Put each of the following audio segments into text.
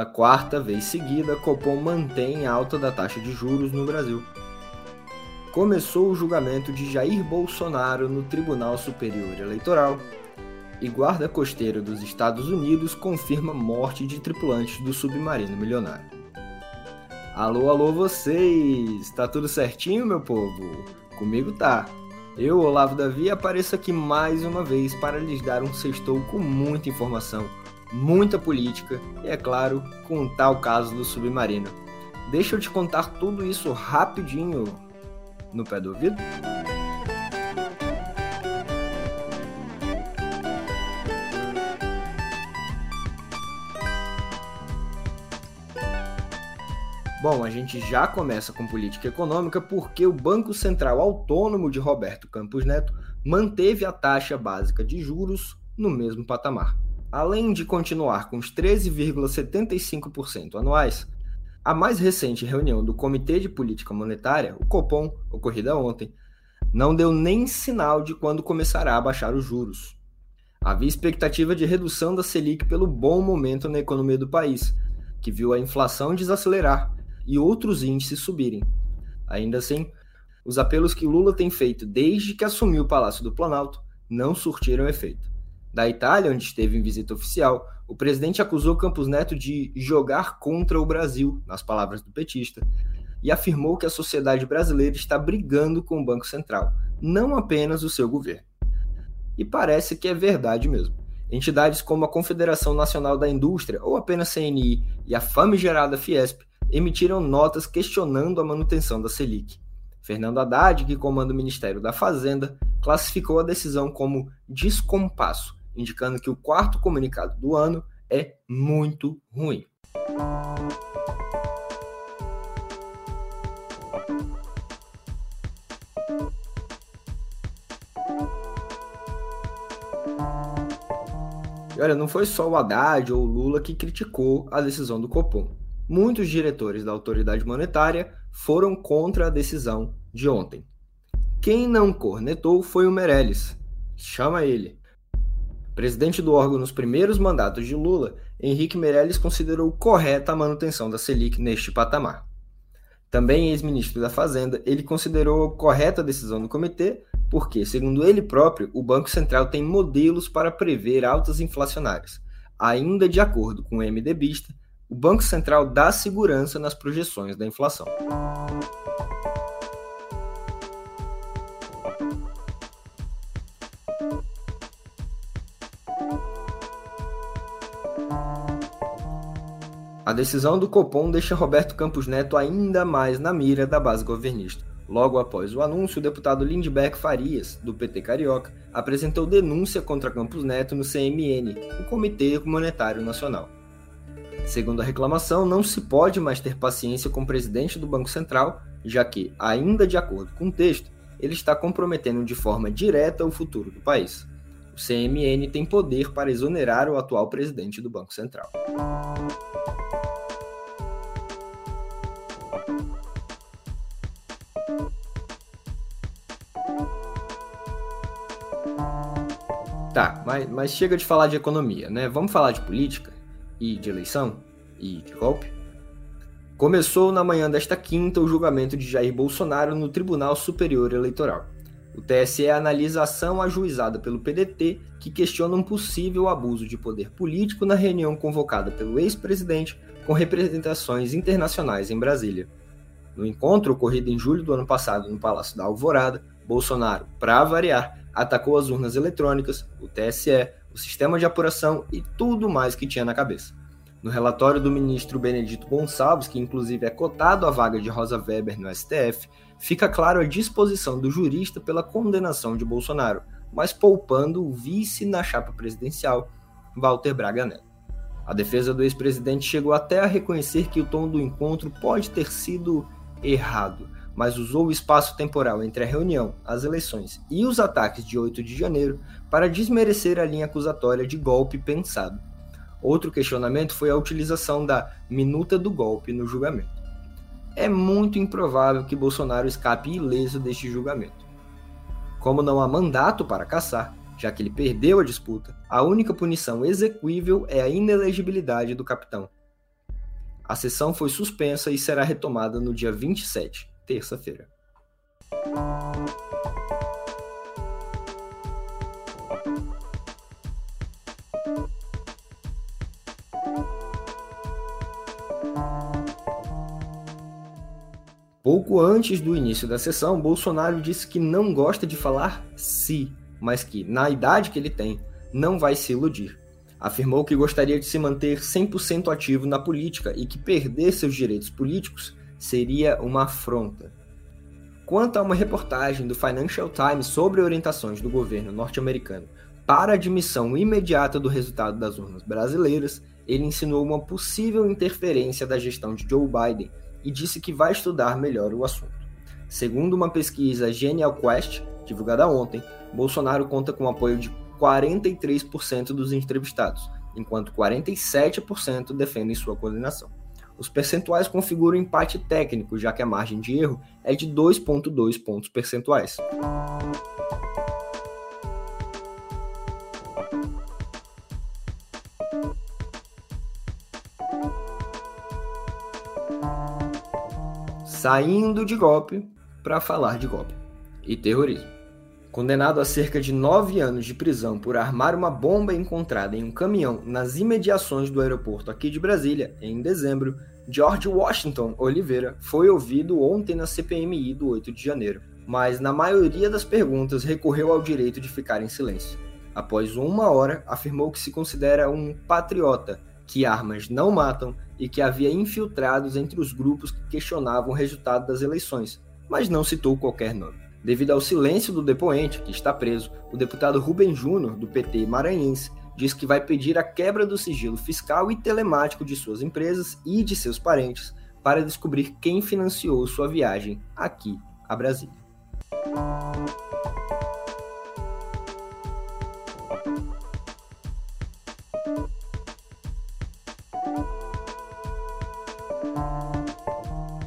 Pela quarta vez seguida, Copom mantém alta da taxa de juros no Brasil. Começou o julgamento de Jair Bolsonaro no Tribunal Superior Eleitoral e guarda costeiro dos Estados Unidos confirma morte de tripulantes do submarino milionário. Alô, alô vocês! Tá tudo certinho, meu povo? Comigo tá. Eu, Olavo Davi, apareço aqui mais uma vez para lhes dar um sextou com muita informação, muita política e, é claro, com o caso do submarino. Deixa eu te contar tudo isso rapidinho no pé do ouvido? Bom, a gente já começa com política econômica porque o Banco Central Autônomo de Roberto Campos Neto manteve a taxa básica de juros no mesmo patamar. Além de continuar com os 13,75% anuais, a mais recente reunião do Comitê de Política Monetária, o Copom, ocorrida ontem, não deu nem sinal de quando começará a baixar os juros. Havia expectativa de redução da Selic pelo bom momento na economia do país, que viu a inflação desacelerar e outros índices subirem. Ainda assim, os apelos que Lula tem feito desde que assumiu o Palácio do Planalto não surtiram efeito. Da Itália, onde esteve em visita oficial, o presidente acusou Campos Neto de jogar contra o Brasil, nas palavras do petista, e afirmou que a sociedade brasileira está brigando com o Banco Central, não apenas o seu governo. E parece que é verdade mesmo. Entidades como a Confederação Nacional da Indústria, ou apenas CNI, e a famigerada Fiesp, emitiram notas questionando a manutenção da Selic. Fernando Haddad, que comanda o Ministério da Fazenda, classificou a decisão como descompasso indicando que o quarto comunicado do ano é muito ruim. E olha, não foi só o Haddad ou o Lula que criticou a decisão do Copom. Muitos diretores da autoridade monetária foram contra a decisão de ontem. Quem não cornetou foi o Meirelles. Chama ele. Presidente do órgão nos primeiros mandatos de Lula, Henrique Meirelles considerou correta a manutenção da Selic neste patamar. Também ex-ministro da Fazenda, ele considerou correta a decisão do comitê, porque, segundo ele próprio, o Banco Central tem modelos para prever altas inflacionárias. Ainda de acordo com o MDBista, o Banco Central dá segurança nas projeções da inflação. A decisão do Copom deixa Roberto Campos Neto ainda mais na mira da base governista. Logo após o anúncio, o deputado Lindbergh Farias, do PT Carioca, apresentou denúncia contra Campos Neto no CMN, o Comitê Monetário Nacional. Segundo a reclamação, não se pode mais ter paciência com o presidente do Banco Central, já que, ainda de acordo com o texto, ele está comprometendo de forma direta o futuro do país. O CMN tem poder para exonerar o atual presidente do Banco Central. Tá, mas, mas chega de falar de economia, né? Vamos falar de política e de eleição e de golpe? Começou na manhã desta quinta o julgamento de Jair Bolsonaro no Tribunal Superior Eleitoral. O TSE analisa a ação ajuizada pelo PDT que questiona um possível abuso de poder político na reunião convocada pelo ex-presidente com representações internacionais em Brasília. No encontro ocorrido em julho do ano passado no Palácio da Alvorada, Bolsonaro, para variar, atacou as urnas eletrônicas, o TSE, o sistema de apuração e tudo mais que tinha na cabeça. No relatório do ministro Benedito Gonçalves, que inclusive é cotado à vaga de Rosa Weber no STF, fica claro a disposição do jurista pela condenação de Bolsonaro, mas poupando o vice na chapa presidencial, Walter Braga Neto. A defesa do ex-presidente chegou até a reconhecer que o tom do encontro pode ter sido errado, mas usou o espaço temporal entre a reunião, as eleições e os ataques de 8 de janeiro para desmerecer a linha acusatória de golpe pensado. Outro questionamento foi a utilização da minuta do golpe no julgamento. É muito improvável que Bolsonaro escape ileso deste julgamento. Como não há mandato para caçar, já que ele perdeu a disputa, a única punição exequível é a inelegibilidade do capitão. A sessão foi suspensa e será retomada no dia 27, terça-feira. Pouco antes do início da sessão, Bolsonaro disse que não gosta de falar se, mas que, na idade que ele tem, não vai se iludir. Afirmou que gostaria de se manter 100% ativo na política e que perder seus direitos políticos seria uma afronta. Quanto a uma reportagem do Financial Times sobre orientações do governo norte-americano para a admissão imediata do resultado das urnas brasileiras, ele insinuou uma possível interferência da gestão de Joe Biden e disse que vai estudar melhor o assunto. Segundo uma pesquisa Genial Quest, divulgada ontem, Bolsonaro conta com o apoio de 43% dos entrevistados, enquanto 47% defendem sua coordenação. Os percentuais configuram empate técnico, já que a margem de erro é de 2,2 pontos percentuais. saindo de golpe para falar de golpe e terrorismo. Condenado a cerca de nove anos de prisão por armar uma bomba encontrada em um caminhão nas imediações do aeroporto aqui de Brasília, em dezembro, George Washington Oliveira foi ouvido ontem na CPMI do 8 de janeiro, mas na maioria das perguntas recorreu ao direito de ficar em silêncio. Após uma hora, afirmou que se considera um patriota que armas não matam e que havia infiltrados entre os grupos que questionavam o resultado das eleições, mas não citou qualquer nome. Devido ao silêncio do depoente, que está preso, o deputado Rubem Júnior, do PT maranhense, diz que vai pedir a quebra do sigilo fiscal e telemático de suas empresas e de seus parentes para descobrir quem financiou sua viagem aqui a Brasília.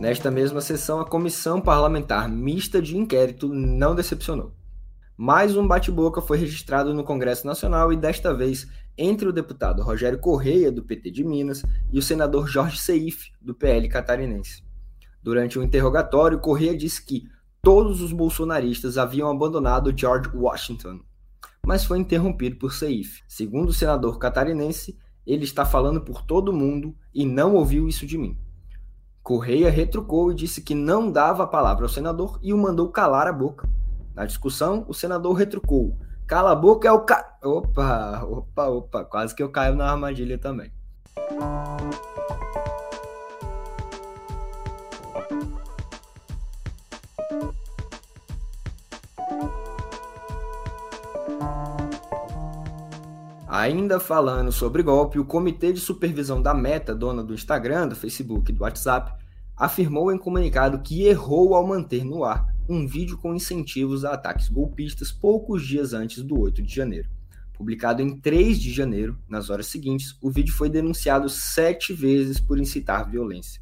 Nesta mesma sessão, a Comissão Parlamentar Mista de Inquérito não decepcionou. Mais um bate-boca foi registrado no Congresso Nacional e desta vez entre o deputado Rogério Correia, do PT de Minas, e o senador Jorge Seif, do PL catarinense. Durante o interrogatório, Correia disse que todos os bolsonaristas haviam abandonado George Washington, mas foi interrompido por Seif. Segundo o senador catarinense, ele está falando por todo mundo e não ouviu isso de mim. Correia retrucou e disse que não dava a palavra ao senador e o mandou calar a boca. Na discussão, o senador retrucou: Cala a boca é o ca. Opa, opa, opa, quase que eu caio na armadilha também. Ainda falando sobre golpe, o Comitê de Supervisão da Meta, dona do Instagram, do Facebook e do WhatsApp, afirmou em comunicado que errou ao manter no ar um vídeo com incentivos a ataques golpistas poucos dias antes do 8 de janeiro. Publicado em 3 de janeiro, nas horas seguintes, o vídeo foi denunciado sete vezes por incitar violência.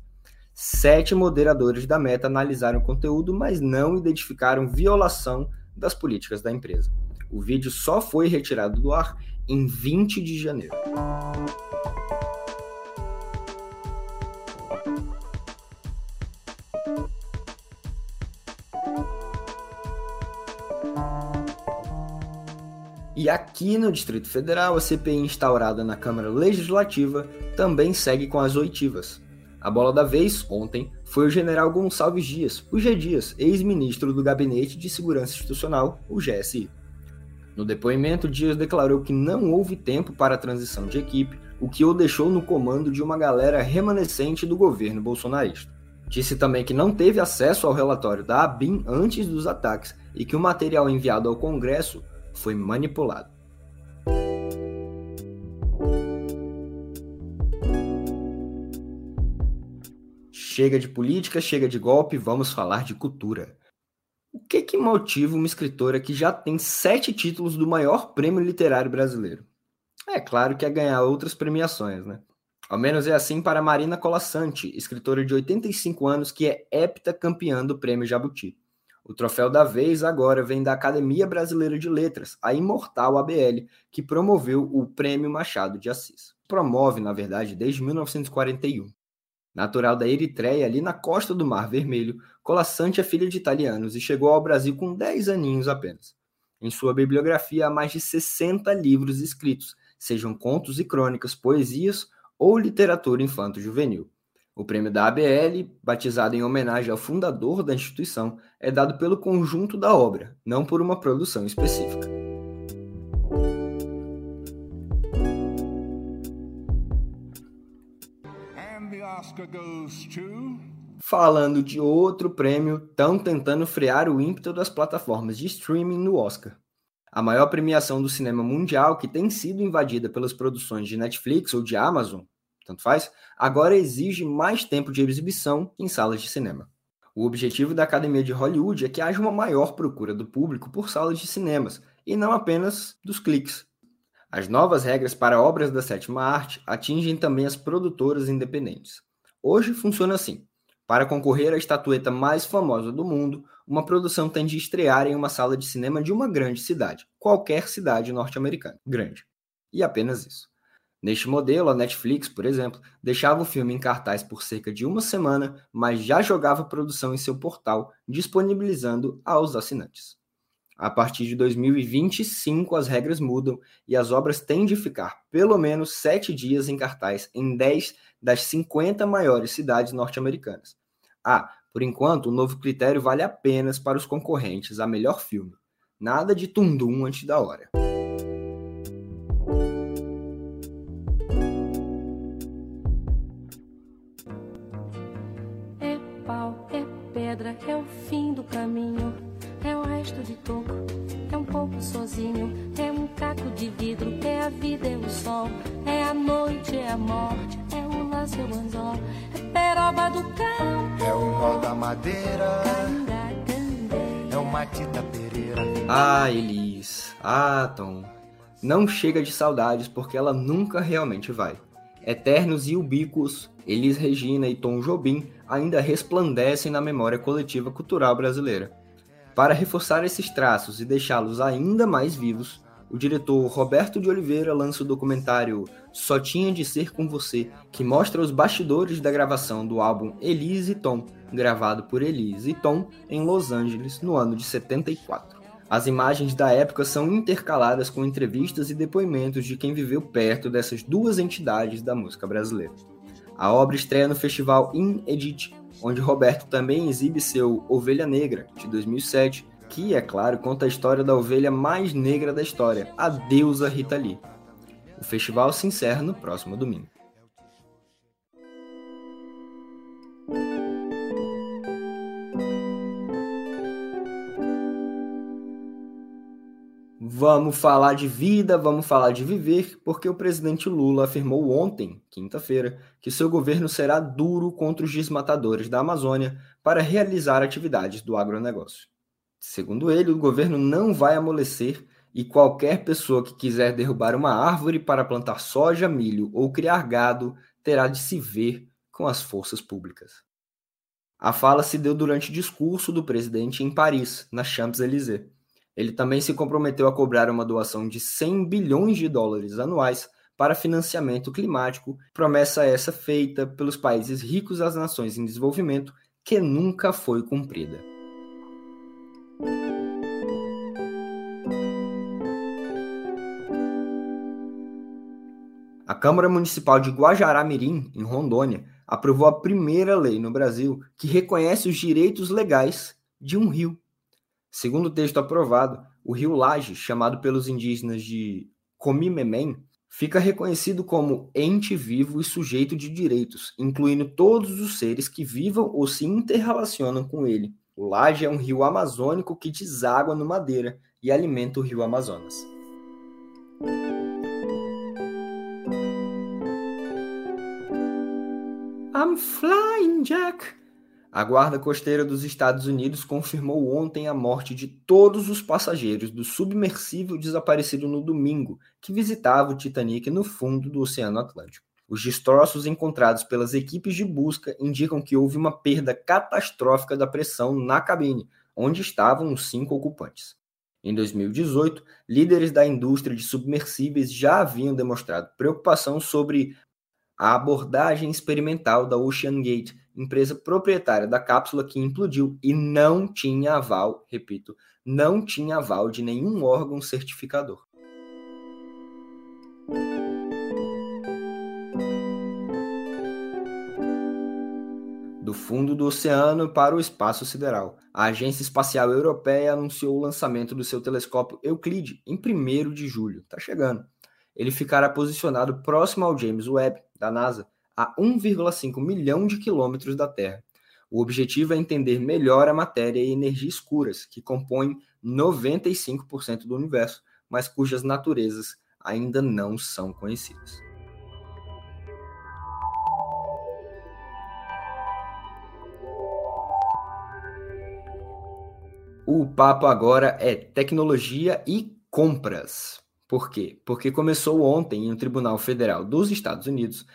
Sete moderadores da Meta analisaram o conteúdo, mas não identificaram violação das políticas da empresa. O vídeo só foi retirado do ar em 20 de janeiro. E aqui no Distrito Federal, a CPI instaurada na Câmara Legislativa também segue com as oitivas. A bola da vez, ontem, foi o general Gonçalves Dias, o G. Dias, ex-ministro do Gabinete de Segurança Institucional, o GSI. No depoimento, Dias declarou que não houve tempo para a transição de equipe, o que o deixou no comando de uma galera remanescente do governo bolsonarista. Disse também que não teve acesso ao relatório da ABIN antes dos ataques e que o material enviado ao Congresso foi manipulado. Chega de política, chega de golpe, vamos falar de cultura. Que que motiva uma escritora que já tem sete títulos do maior prêmio literário brasileiro? É claro que é ganhar outras premiações, né? Ao menos é assim para Marina Colassante, escritora de 85 anos que é hepta campeã do Prêmio Jabuti. O troféu da vez agora vem da Academia Brasileira de Letras, a imortal ABL, que promoveu o Prêmio Machado de Assis. Promove, na verdade, desde 1941. Natural da Eritreia, ali na costa do Mar Vermelho, Colassante é filha de italianos e chegou ao Brasil com 10 aninhos apenas. Em sua bibliografia há mais de 60 livros escritos, sejam contos e crônicas, poesias ou literatura infanto-juvenil. O prêmio da ABL, batizado em homenagem ao fundador da instituição, é dado pelo conjunto da obra, não por uma produção específica. Falando de outro prêmio, estão tentando frear o ímpeto das plataformas de streaming no Oscar. A maior premiação do cinema mundial, que tem sido invadida pelas produções de Netflix ou de Amazon, tanto faz, agora exige mais tempo de exibição em salas de cinema. O objetivo da Academia de Hollywood é que haja uma maior procura do público por salas de cinemas, e não apenas dos cliques. As novas regras para obras da sétima arte atingem também as produtoras independentes. Hoje funciona assim. Para concorrer à estatueta mais famosa do mundo, uma produção tem de estrear em uma sala de cinema de uma grande cidade, qualquer cidade norte-americana, grande. E apenas isso. Neste modelo, a Netflix, por exemplo, deixava o filme em cartaz por cerca de uma semana, mas já jogava a produção em seu portal, disponibilizando aos assinantes. A partir de 2025, as regras mudam e as obras têm de ficar pelo menos sete dias em cartaz em 10 das 50 maiores cidades norte-americanas. Ah, por enquanto, o novo critério vale apenas para os concorrentes a melhor filme. Nada de tundum antes da hora. É pau, é pedra, é o fim do caminho, é o resto de toco, é um pouco sozinho, é um caco de vidro, é a vida, é o sol, é a noite, é a morte, é o laço, é o anzol, é peroba do campo, É o nó da madeira, é o Matita Pereira. Ah, Elis. Ah, Tom. Não chega de saudades porque ela nunca realmente vai. Eternos e ubíquos, Elis Regina e Tom Jobim ainda resplandecem na memória coletiva cultural brasileira. Para reforçar esses traços e deixá-los ainda mais vivos, o diretor Roberto de Oliveira lança o documentário Só Tinha de Ser Com Você, que mostra os bastidores da gravação do álbum Elise e Tom, gravado por Elise e Tom em Los Angeles no ano de 74. As imagens da época são intercaladas com entrevistas e depoimentos de quem viveu perto dessas duas entidades da música brasileira. A obra estreia no festival In Edit, onde Roberto também exibe seu Ovelha Negra, de 2007, que, é claro, conta a história da ovelha mais negra da história, a deusa Rita Lee. O festival se encerra no próximo domingo. Vamos falar de vida, vamos falar de viver, porque o presidente Lula afirmou ontem, quinta-feira, que seu governo será duro contra os desmatadores da Amazônia para realizar atividades do agronegócio. Segundo ele, o governo não vai amolecer e qualquer pessoa que quiser derrubar uma árvore para plantar soja, milho ou criar gado terá de se ver com as forças públicas. A fala se deu durante o discurso do presidente em Paris, na Champs-Élysées. Ele também se comprometeu a cobrar uma doação de 100 bilhões de dólares anuais para financiamento climático, promessa essa feita pelos países ricos às nações em desenvolvimento, que nunca foi cumprida. A Câmara Municipal de Guajará-Mirim, em Rondônia, aprovou a primeira lei no Brasil que reconhece os direitos legais de um rio. Segundo o texto aprovado, o rio Laje, chamado pelos indígenas de Comimemem, fica reconhecido como ente vivo e sujeito de direitos, incluindo todos os seres que vivam ou se interrelacionam com ele. O Laje é um rio amazônico que deságua no Madeira e alimenta o rio Amazonas. I'm flying, Jack! A Guarda Costeira dos Estados Unidos confirmou ontem a morte de todos os passageiros do submersível desaparecido no domingo, que visitava o Titanic no fundo do Oceano Atlântico. Os destroços encontrados pelas equipes de busca indicam que houve uma perda catastrófica da pressão na cabine, onde estavam os cinco ocupantes. Em 2018, líderes da indústria de submersíveis já haviam demonstrado preocupação sobre a abordagem experimental da Ocean Gate, empresa proprietária da cápsula que implodiu e não tinha aval, repito, não tinha aval de nenhum órgão certificador. do fundo do oceano para o espaço sideral. A Agência Espacial Europeia anunciou o lançamento do seu telescópio Euclide em 1 de julho. Está chegando. Ele ficará posicionado próximo ao James Webb, da NASA, a 1,5 milhão de quilômetros da Terra. O objetivo é entender melhor a matéria e energia escuras, que compõem 95% do universo, mas cujas naturezas ainda não são conhecidas. O papo agora é tecnologia e compras. Por quê? Porque começou ontem em um tribunal federal dos Estados Unidos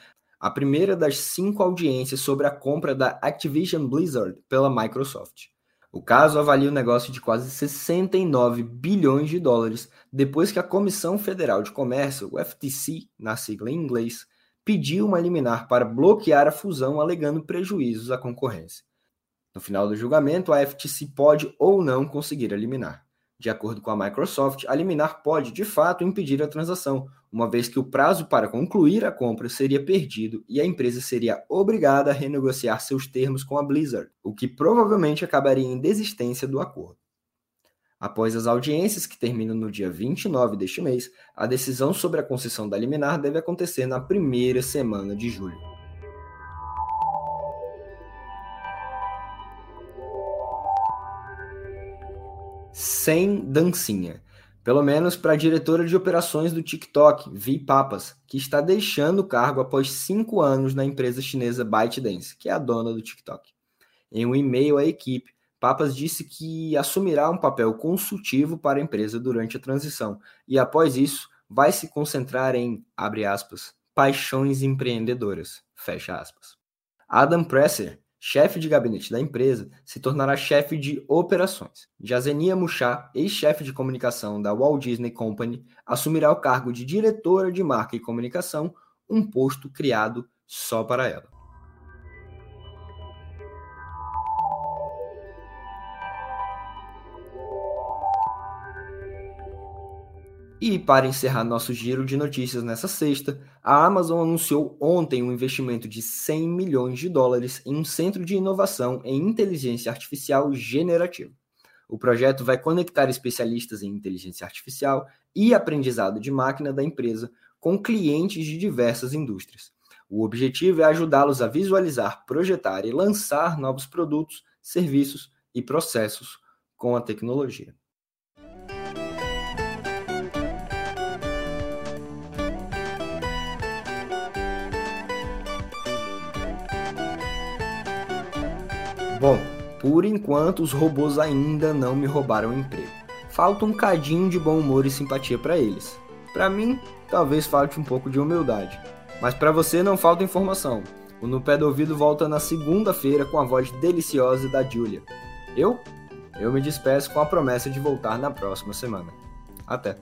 a primeira das cinco audiências sobre a compra da Activision Blizzard pela Microsoft. O caso avalia um negócio de quase 69 bilhões de dólares depois que a Comissão Federal de Comércio, o FTC, na sigla em inglês, pediu uma liminar para bloquear a fusão alegando prejuízos à concorrência. No final do julgamento, a FTC pode ou não conseguir eliminar. De acordo com a Microsoft, a liminar pode, de fato, impedir a transação, uma vez que o prazo para concluir a compra seria perdido e a empresa seria obrigada a renegociar seus termos com a Blizzard, o que provavelmente acabaria em desistência do acordo. Após as audiências, que terminam no dia 29 deste mês, a decisão sobre a concessão da liminar deve acontecer na primeira semana de julho. Sem dancinha. Pelo menos para a diretora de operações do TikTok, Vi Papas, que está deixando o cargo após cinco anos na empresa chinesa ByteDance, que é a dona do TikTok. Em um e-mail à equipe, Papas disse que assumirá um papel consultivo para a empresa durante a transição e, após isso, vai se concentrar em, abre aspas, paixões empreendedoras, fecha aspas. Adam Presser, chefe de gabinete da empresa, se tornará chefe de operações. Jazenia Muchá, ex-chefe de comunicação da Walt Disney Company, assumirá o cargo de diretora de marca e comunicação, um posto criado só para ela. E para encerrar nosso giro de notícias nessa sexta, a Amazon anunciou ontem um investimento de 100 milhões de dólares em um centro de inovação em inteligência artificial generativa. O projeto vai conectar especialistas em inteligência artificial e aprendizado de máquina da empresa com clientes de diversas indústrias. O objetivo é ajudá-los a visualizar, projetar e lançar novos produtos, serviços e processos com a tecnologia. Bom, por enquanto os robôs ainda não me roubaram o emprego. Falta um cadinho de bom humor e simpatia para eles. Para mim, talvez falte um pouco de humildade. Mas para você não falta informação. O No Pé do Ouvido volta na segunda-feira com a voz deliciosa da Julia. Eu? Eu me despeço com a promessa de voltar na próxima semana. Até!